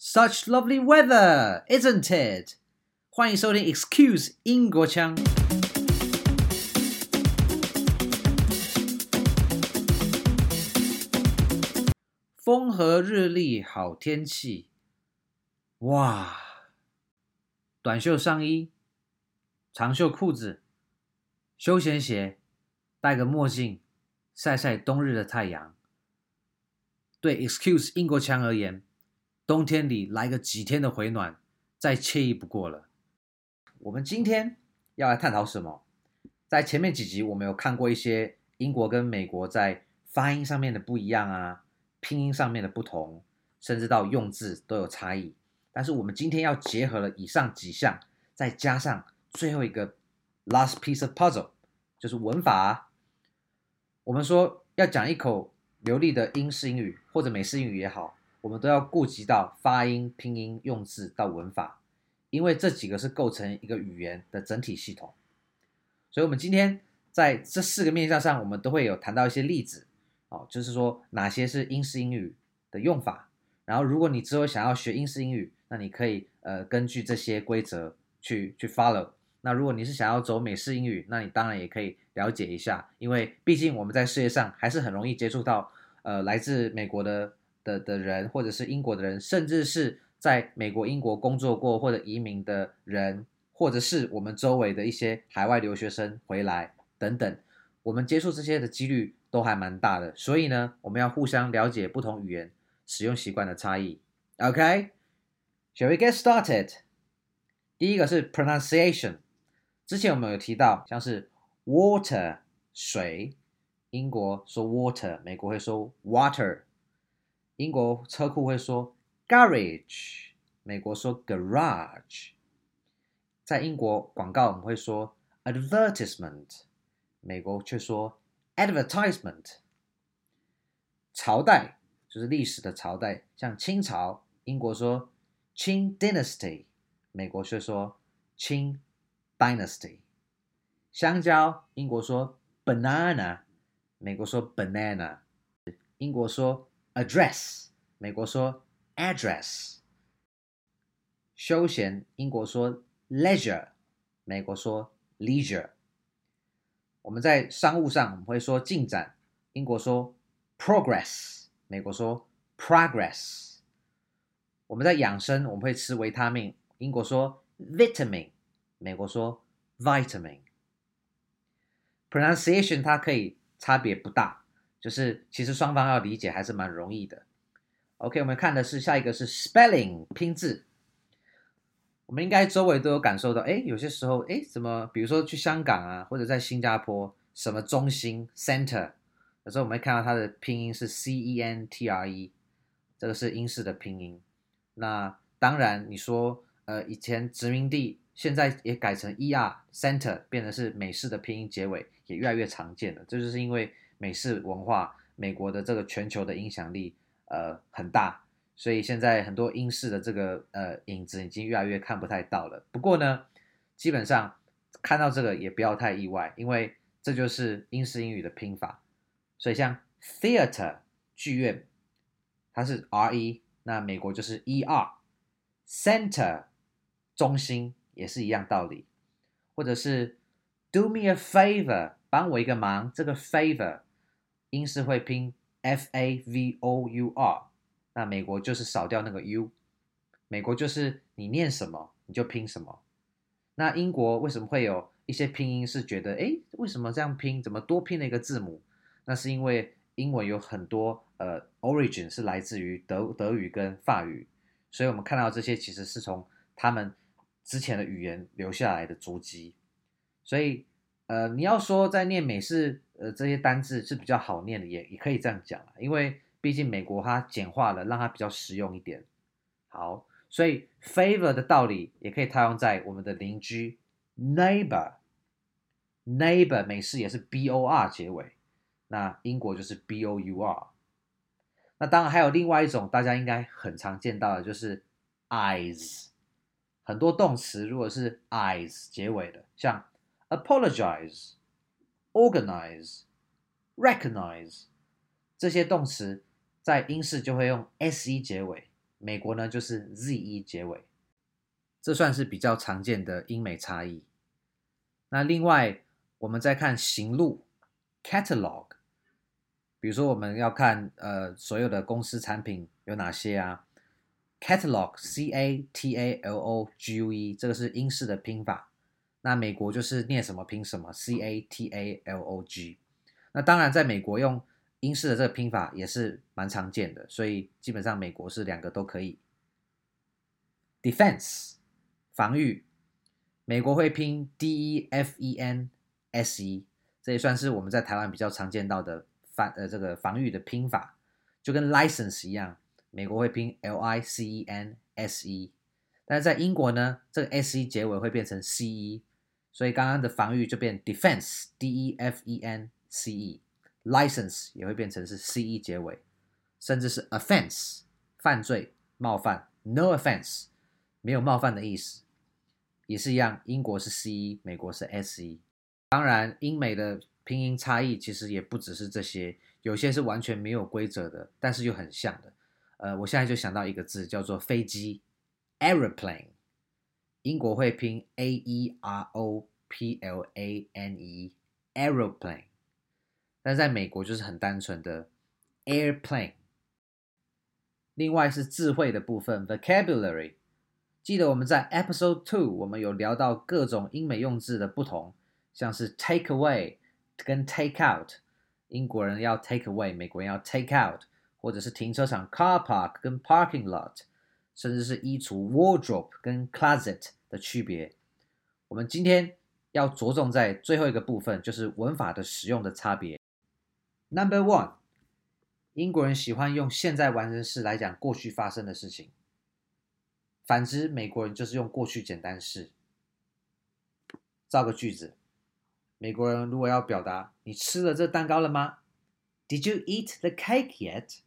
Such lovely weather, isn't it? 欢迎收听 Excuse 英国腔。风和日丽，好天气。哇！短袖上衣，长袖裤子，休闲鞋，戴个墨镜，晒晒冬日的太阳。对 Excuse 英国腔而言。冬天里来个几天的回暖，再惬意不过了。我们今天要来探讨什么？在前面几集，我们有看过一些英国跟美国在发音上面的不一样啊，拼音上面的不同，甚至到用字都有差异。但是我们今天要结合了以上几项，再加上最后一个 last piece of puzzle，就是文法。我们说要讲一口流利的英式英语或者美式英语也好。我们都要顾及到发音、拼音、用字到文法，因为这几个是构成一个语言的整体系统。所以，我们今天在这四个面向上，我们都会有谈到一些例子，哦，就是说哪些是英式英语的用法。然后，如果你之后想要学英式英语，那你可以呃根据这些规则去去 follow。那如果你是想要走美式英语，那你当然也可以了解一下，因为毕竟我们在世界上还是很容易接触到呃来自美国的。的的人，或者是英国的人，甚至是在美国、英国工作过或者移民的人，或者是我们周围的一些海外留学生回来等等，我们接触这些的几率都还蛮大的。所以呢，我们要互相了解不同语言使用习惯的差异。OK，shall we get started？第一个是 pronunciation。之前我们有提到，像是 water 水，英国说 water，美国会说 water。英国车库会说 garage，美国说 garage。在英国广告我们会说 advertisement，美国却说 advertisement。朝代就是历史的朝代，像清朝，英国说 Qing Dynasty，美国却说 Qing Dynasty。香蕉，英国说 banana，美国说 banana。英国说 address，美国说 address。休闲，英国说 leisure，美国说 leisure。我们在商务上，我们会说进展，英国说 progress，美国说 progress。我们在养生，我们会吃维他命，英国说 vitamin，美国说 vitamin。pronunciation 它可以差别不大。就是其实双方要理解还是蛮容易的。OK，我们看的是下一个是 spelling 拼字。我们应该周围都有感受到，哎，有些时候，哎，怎么，比如说去香港啊，或者在新加坡，什么中心 center，有时候我们会看到它的拼音是 C E N T R E，这个是英式的拼音。那当然你说，呃，以前殖民地现在也改成 E R center，变成是美式的拼音结尾，也越来越常见了。这就是因为。美式文化，美国的这个全球的影响力，呃，很大，所以现在很多英式的这个呃影子已经越来越看不太到了。不过呢，基本上看到这个也不要太意外，因为这就是英式英语的拼法。所以像 theater 剧院，它是 R E，那美国就是 E R，center 中心也是一样道理，或者是 do me a favor，帮我一个忙，这个 favor。英式会拼 f a v o u r，那美国就是少掉那个 u，美国就是你念什么你就拼什么。那英国为什么会有一些拼音是觉得，诶，为什么这样拼？怎么多拼了一个字母？那是因为英文有很多呃 origin 是来自于德德语跟法语，所以我们看到这些其实是从他们之前的语言留下来的足迹，所以。呃，你要说在念美式，呃，这些单字是比较好念的，也也可以这样讲，因为毕竟美国它简化了，让它比较实用一点。好，所以 favor 的道理也可以套用在我们的邻居 neighbor，neighbor 美式也是 b o r 结尾，那英国就是 b o u r。那当然还有另外一种大家应该很常见到的，就是 eyes，很多动词如果是 eyes 结尾的，像。Apologize, organize, recognize 这些动词在英式就会用 se 结尾，美国呢就是 ze 结尾，这算是比较常见的英美差异。那另外，我们再看行路 catalog，比如说我们要看呃所有的公司产品有哪些啊？catalog c a t a l o g u e 这个是英式的拼法，那美国就是念什么拼什么 c a t a l o g。那当然，在美国用英式的这个拼法也是蛮常见的，所以基本上美国是两个都可以。Defense 防御，美国会拼 D E F E N S E，这也算是我们在台湾比较常见到的防呃这个防御的拼法，就跟 license 一样，美国会拼 L I C E N S E，但是在英国呢，这个 S E 结尾会变成 C E，所以刚刚的防御就变 defense D E F E N C E。License 也会变成是 ce 结尾，甚至是 offense 犯罪冒犯，no offense 没有冒犯的意思，也是一样。英国是 ce，美国是 se。当然，英美的拼音差异其实也不只是这些，有些是完全没有规则的，但是又很像的。呃，我现在就想到一个字叫做飞机，aeroplane。英国会拼 a e r o p l a n e，aeroplane。但在美国就是很单纯的 airplane。另外是智慧的部分 vocabulary。记得我们在 episode two 我们有聊到各种英美用字的不同，像是 take away 跟 take out，英国人要 take away，美国人要 take out，或者是停车场 car park 跟 parking lot，甚至是衣橱 wardrobe 跟 closet 的区别。我们今天要着重在最后一个部分，就是文法的使用的差别。Number one，英国人喜欢用现在完成式来讲过去发生的事情，反之，美国人就是用过去简单式。造个句子，美国人如果要表达“你吃了这蛋糕了吗 ”，Did you eat the cake yet？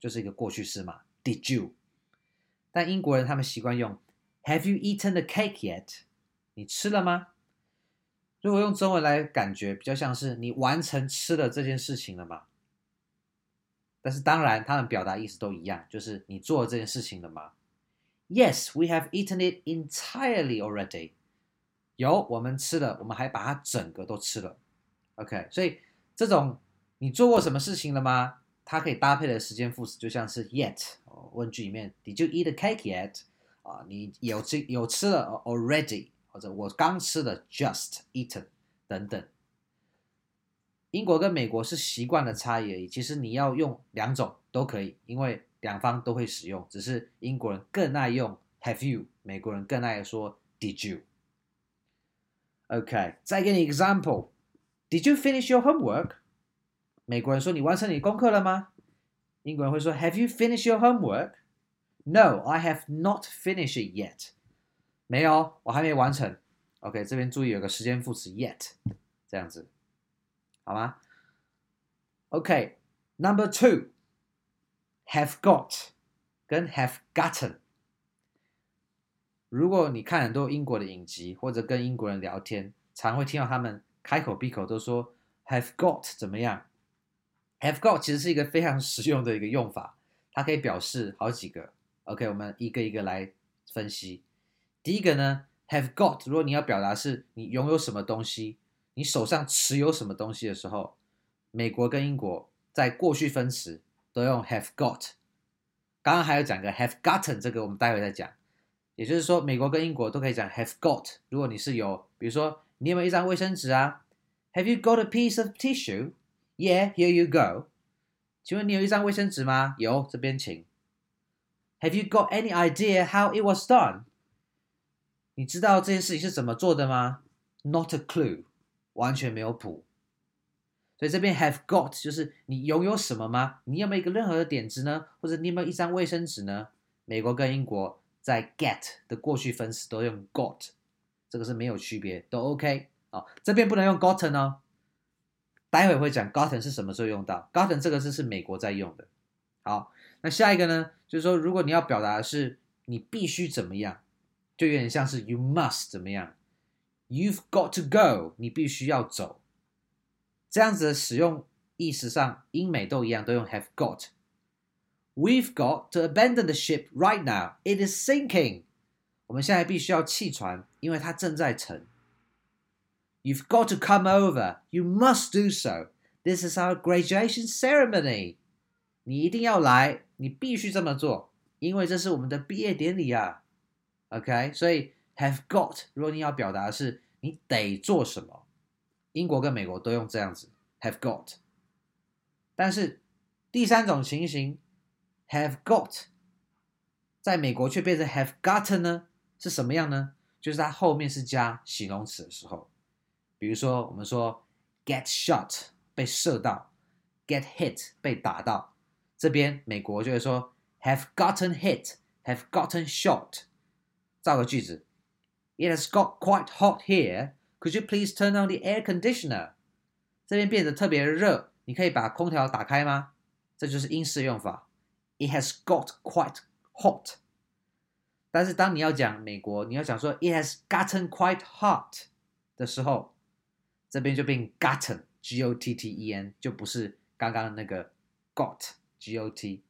就是一个过去式嘛，Did you？但英国人他们习惯用 Have you eaten the cake yet？你吃了吗？如果用中文来感觉，比较像是你完成吃了这件事情了吗？但是当然，他们表达意思都一样，就是你做了这件事情了吗？Yes, we have eaten it entirely already. 有，我们吃了，我们还把它整个都吃了。OK，所以这种你做过什么事情了吗？它可以搭配的时间副词就像是 yet。问句里面，Did you eat the cake yet？啊，你有吃有吃了 already。或者我刚吃的 just eaten 等等，英国跟美国是习惯的差异而已。其实你要用两种都可以，因为两方都会使用，只是英国人更爱用 have you，美国人更爱说 did you。OK，再给你 example，Did you finish your homework？美国人说你完成你功课了吗？英国人会说 Have you finish your homework？No, I have not finished it yet。没有，我还没完成。OK，这边注意有个时间副词 yet，这样子，好吗？OK，Number two，have got 跟 have gotten。如果你看很多英国的影集，或者跟英国人聊天，常会听到他们开口闭口都说 have got 怎么样？have got 其实是一个非常实用的一个用法，它可以表示好几个。OK，我们一个一个来分析。第一个呢，have got，如果你要表达是你拥有什么东西，你手上持有什么东西的时候，美国跟英国在过去分词都用 have got。刚刚还有讲个 have gotten，这个我们待会再讲。也就是说，美国跟英国都可以讲 have got。如果你是有，比如说你有没有一张卫生纸啊？Have you got a piece of tissue? Yeah, here you go。请问你有一张卫生纸吗？有，这边请。Have you got any idea how it was done? 你知道这件事情是怎么做的吗？Not a clue，完全没有谱。所以这边 have got 就是你拥有什么吗？你有没有一个任何的点子呢？或者你有没有一张卫生纸呢？美国跟英国在 get 的过去分词都用 got，这个是没有区别，都 OK 啊、哦。这边不能用 gotten 哦，待会会讲 gotten 是什么时候用到。gotten 这个字是美国在用的。好，那下一个呢，就是说如果你要表达的是你必须怎么样。就有点像是 you must 怎么样，you've got to go，你必须要走，这样子的使用意思上，英美都一样，都用 have got。 We've got to abandon the ship right now. It is sinking. 我们现在必须要弃船，因为它正在沉。You've got to come over. You must do so. This is our graduation ceremony. 你一定要来，你必须这么做，因为这是我们的毕业典礼啊。OK，所以 have got，如果你要表达的是你得做什么，英国跟美国都用这样子 have got。但是第三种情形。Have got，在美国却变成 have gotten 呢？是什么样呢？就是它后面是加形容词的时候，比如说我们说 get shot 被射到，get hit 被打到，这边美国就会说 have gotten hit，have gotten shot。造个句子，It has got quite hot here. Could you please turn on the air conditioner？这边变得特别热，你可以把空调打开吗？这就是英式用法。It has got quite hot，但是当你要讲美国，你要讲说 It has gotten quite hot 的时候，这边就变 gotten，g o t t e n，就不是刚刚那个 got，g got，OK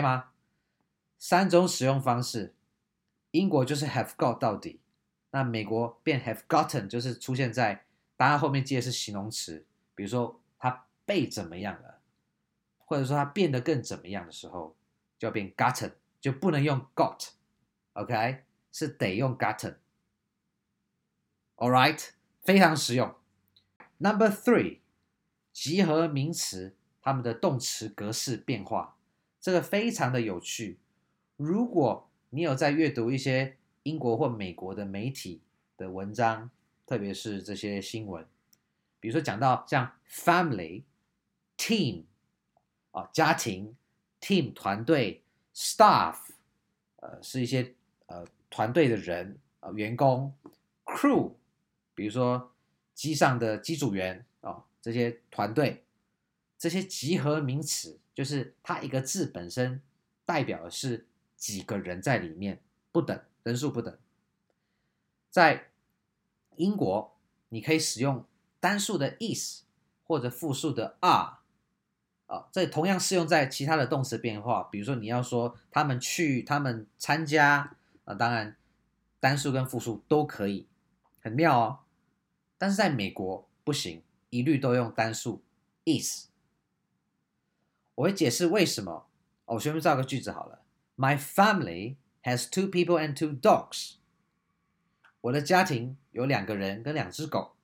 吗？三种使用方式，英国就是 have got 到底，那美国变 have gotten 就是出现在答案后面接的是形容词，比如说他被怎么样了。或者说它变得更怎么样的时候，就要变 gotten，就不能用 got，OK，是得用 gotten，all right，非常实用。Number three，集合名词它们的动词格式变化，这个非常的有趣。如果你有在阅读一些英国或美国的媒体的文章，特别是这些新闻，比如说讲到像 family、team。啊，家庭、team 团队、staff，呃，是一些呃团队的人啊、员工，crew，比如说机上的机组员啊、这些团队，这些集合名词，就是它一个字本身代表的是几个人在里面，不等，人数不等。在英国，你可以使用单数的 is 或者复数的 are。啊、这同样适用在其他的动词变化，比如说你要说他们去，他们参加，啊、当然单数跟复数都可以，很妙哦。但是在美国不行，一律都用单数 is。我会解释为什么。我随便造个句子好了：My family has two people and two dogs。我的家庭有两个人跟两只狗。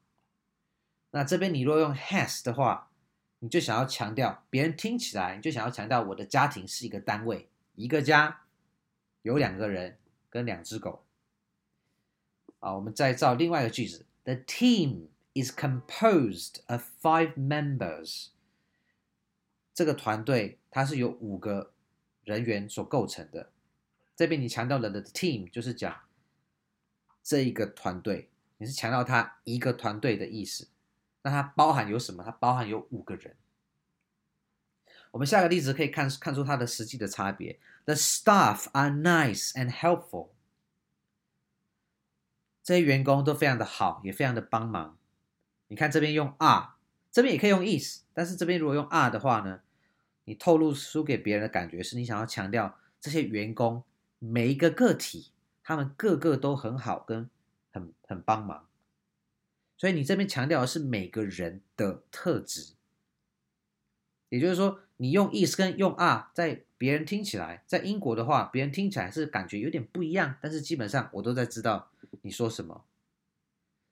那这边你若用 has 的话。你就想要强调，别人听起来，你就想要强调我的家庭是一个单位，一个家有两个人跟两只狗。啊，我们再造另外一个句子：The team is composed of five members。这个团队它是由五个人员所构成的。这边你强调了的 team 就是讲这一个团队，你是强调它一个团队的意思。那它包含有什么？它包含有五个人。我们下个例子可以看看出它的实际的差别。The staff are nice and helpful。这些员工都非常的好，也非常的帮忙。你看这边用 are，这边也可以用 is，但是这边如果用 are 的话呢，你透露出给别人的感觉是你想要强调这些员工每一个个体，他们个个都很好，跟很很帮忙。所以你这边强调的是每个人的特质，也就是说，你用 is 跟用 are，在别人听起来，在英国的话，别人听起来是感觉有点不一样，但是基本上我都在知道你说什么。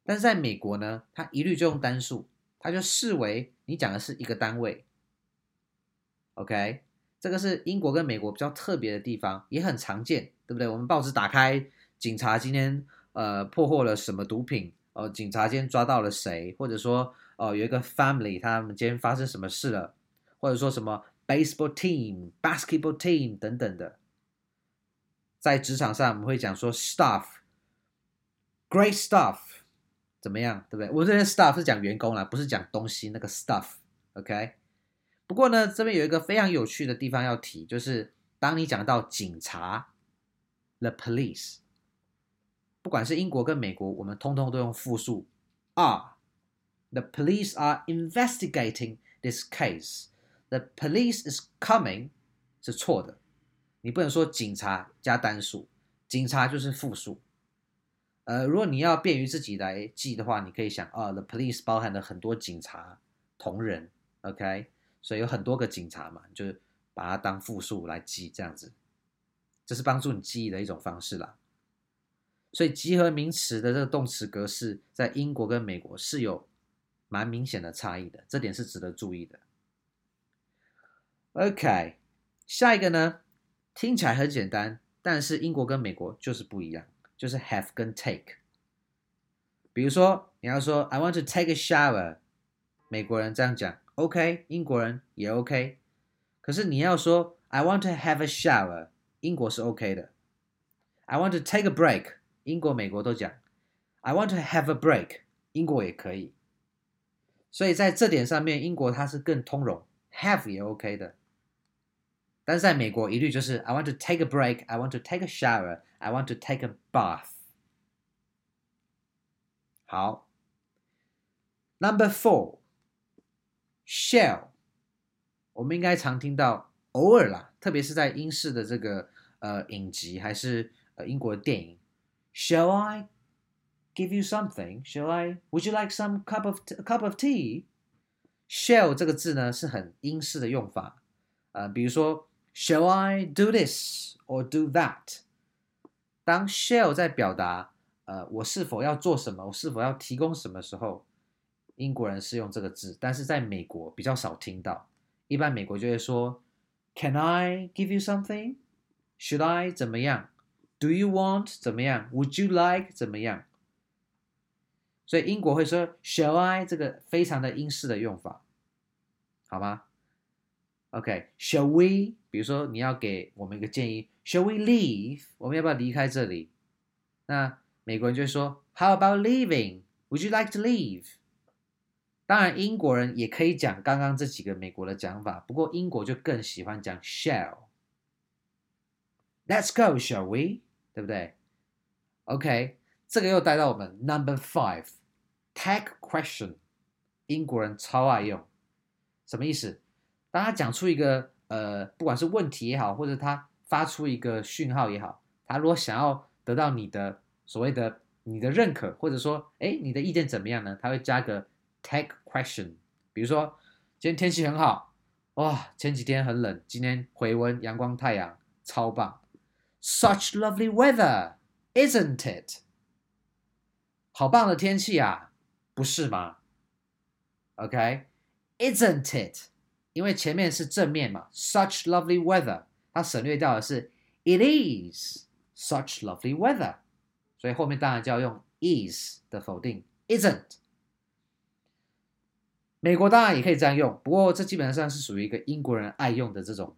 但是在美国呢，他一律就用单数，他就视为你讲的是一个单位。OK，这个是英国跟美国比较特别的地方，也很常见，对不对？我们报纸打开，警察今天呃破获了什么毒品？哦，警察今天抓到了谁？或者说，哦，有一个 family，他们今天发生什么事了？或者说什么 baseball team、basketball team 等等的，在职场上我们会讲说 staff，great stuff，怎么样？对不对？我这边 staff 是讲员工啦，不是讲东西那个 stuff，OK？不过呢，这边有一个非常有趣的地方要提，就是当你讲到警察，the police。不管是英国跟美国，我们通通都用复数 are。The police are investigating this case。The police is coming 是错的，你不能说警察加单数，警察就是复数。呃，如果你要便于自己来记的话，你可以想啊，the police 包含了很多警察同仁，OK，所以有很多个警察嘛，就是把它当复数来记，这样子，这是帮助你记忆的一种方式啦。所以集合名词的这个动词格式在英国跟美国是有蛮明显的差异的，这点是值得注意的。OK，下一个呢，听起来很简单，但是英国跟美国就是不一样。就是 have 跟 take，比如说你要说 I want to take a shower，美国人这样讲，OK，英国人也 OK。可是你要说 I want to have a shower，英国是 OK 的。I want to take a break，英国、美国都讲。I want to have a break，英国也可以。所以在这点上面，英国它是更通融，have 也 OK 的。 但是在美国，一律就是 I want to take a break, I want to take a shower, I want to take a bath。好，Number four，shall，我们应该常听到，偶尔啦，特别是在英式的这个呃影集，还是呃英国的电影，Shall I give you something? Shall I? Would you like some cup of a cup of tea? Shall 这个字呢是很英式的用法，呃，比如说。 Shall I do this or do that？当 shall 在表达呃我是否要做什么，我是否要提供什么时候，英国人是用这个字，但是在美国比较少听到。一般美国就会说 Can I give you something？Should I 怎么样？Do you want 怎么样？Would you like 怎么样？所以英国会说 Shall I 这个非常的英式的用法，好吗？OK，shall we？比如说你要给我们一个建议，shall we leave？我们要不要离开这里？那美国人就会说，How about leaving？Would you like to leave？当然，英国人也可以讲刚刚这几个美国的讲法，不过英国就更喜欢讲 shall。Let's go，shall we？对不对？OK，这个又带到我们 number five，tag question。英国人超爱用，什么意思？当他讲出一个呃，不管是问题也好，或者他发出一个讯号也好，他如果想要得到你的所谓的你的认可，或者说，哎，你的意见怎么样呢？他会加个 tag question，比如说，今天天气很好，哇，前几天很冷，今天回温，阳光太阳超棒，such lovely weather, isn't it？好棒的天气啊，不是吗？OK，isn't it？因为前面是正面嘛，such lovely weather，它省略掉的是 it is such lovely weather，所以后面当然就要用 is 的否定，isn't。美国当然也可以这样用，不过这基本上是属于一个英国人爱用的这种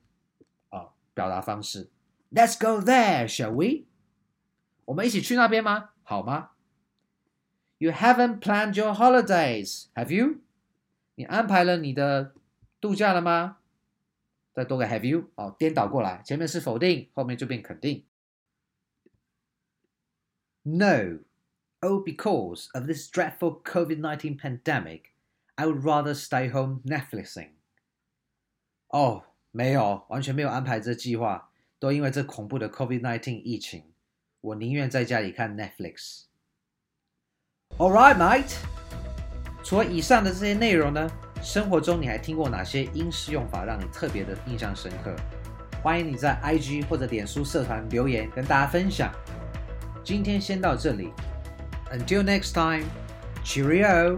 啊、表达方式。Let's go there, shall we？我们一起去那边吗？好吗？You haven't planned your holidays, have you？你安排了你的度假了吗？再多个 have you 哦，颠倒过来，前面是否定，后面就变肯定。No, oh, because of this dreadful COVID-19 pandemic, I would rather stay home Netflixing. 哦，没有，完全没有安排这计划，都因为这恐怖的 COVID-19 疫情，我宁愿在家里看 Netflix。All right, mate. 除了以上的这些内容呢？ 生活中你还听过哪些英式用法让你特别的印象深刻？欢迎你在 IG 或者脸书社团留言跟大家分享。今天先到这里，Until next time, Cheerio。